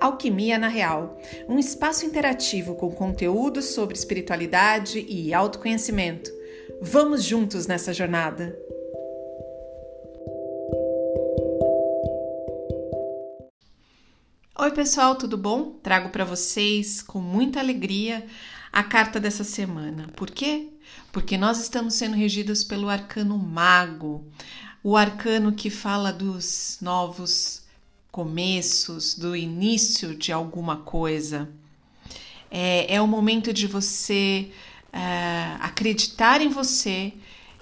Alquimia na Real, um espaço interativo com conteúdos sobre espiritualidade e autoconhecimento. Vamos juntos nessa jornada! Oi, pessoal, tudo bom? Trago para vocês com muita alegria a carta dessa semana. Por quê? Porque nós estamos sendo regidos pelo arcano Mago, o arcano que fala dos novos começos, do início de alguma coisa. É, é o momento de você é, acreditar em você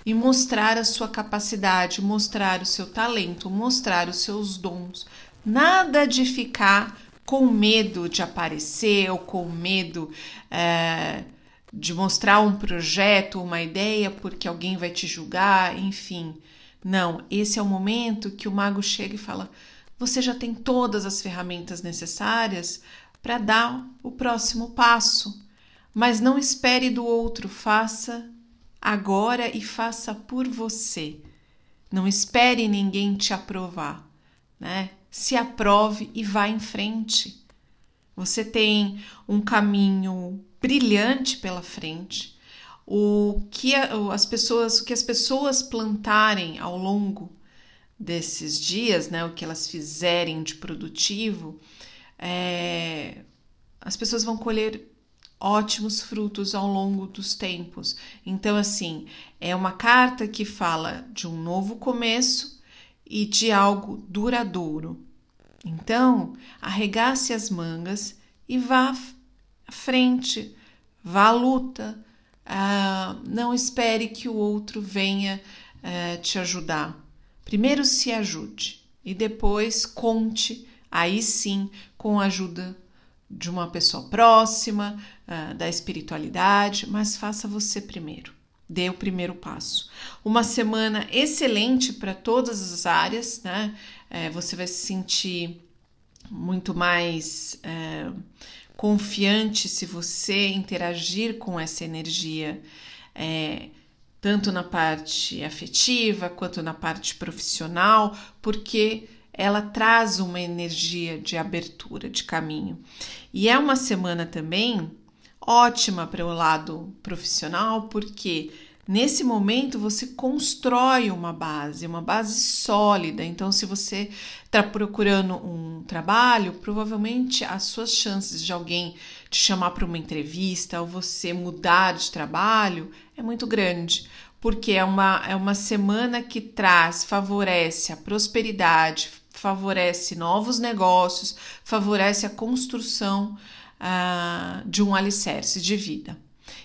e mostrar a sua capacidade, mostrar o seu talento, mostrar os seus dons. Nada de ficar com medo de aparecer ou com medo é, de mostrar um projeto, uma ideia, porque alguém vai te julgar, enfim. Não, esse é o momento que o mago chega e fala: você já tem todas as ferramentas necessárias para dar o próximo passo. Mas não espere do outro, faça agora e faça por você. Não espere ninguém te aprovar, né? Se aprove e vá em frente. Você tem um caminho brilhante pela frente. O que as pessoas, o que as pessoas plantarem ao longo desses dias, né, o que elas fizerem de produtivo, é, as pessoas vão colher ótimos frutos ao longo dos tempos. Então, assim, é uma carta que fala de um novo começo e de algo duradouro. Então, arregace as mangas e vá à frente, vá à luta. Uh, não espere que o outro venha uh, te ajudar. Primeiro se ajude e depois conte, aí sim, com a ajuda de uma pessoa próxima, uh, da espiritualidade, mas faça você primeiro. Dê o primeiro passo. Uma semana excelente para todas as áreas, né? É, você vai se sentir muito mais é, confiante se você interagir com essa energia. É, tanto na parte afetiva quanto na parte profissional, porque ela traz uma energia de abertura de caminho. E é uma semana também ótima para o lado profissional, porque Nesse momento você constrói uma base, uma base sólida. Então, se você está procurando um trabalho, provavelmente as suas chances de alguém te chamar para uma entrevista ou você mudar de trabalho é muito grande, porque é uma, é uma semana que traz, favorece a prosperidade, favorece novos negócios, favorece a construção uh, de um alicerce de vida.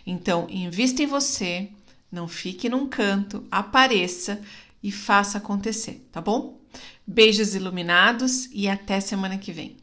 Então, invista em você não fique num canto, apareça e faça acontecer, tá bom? Beijos iluminados e até semana que vem.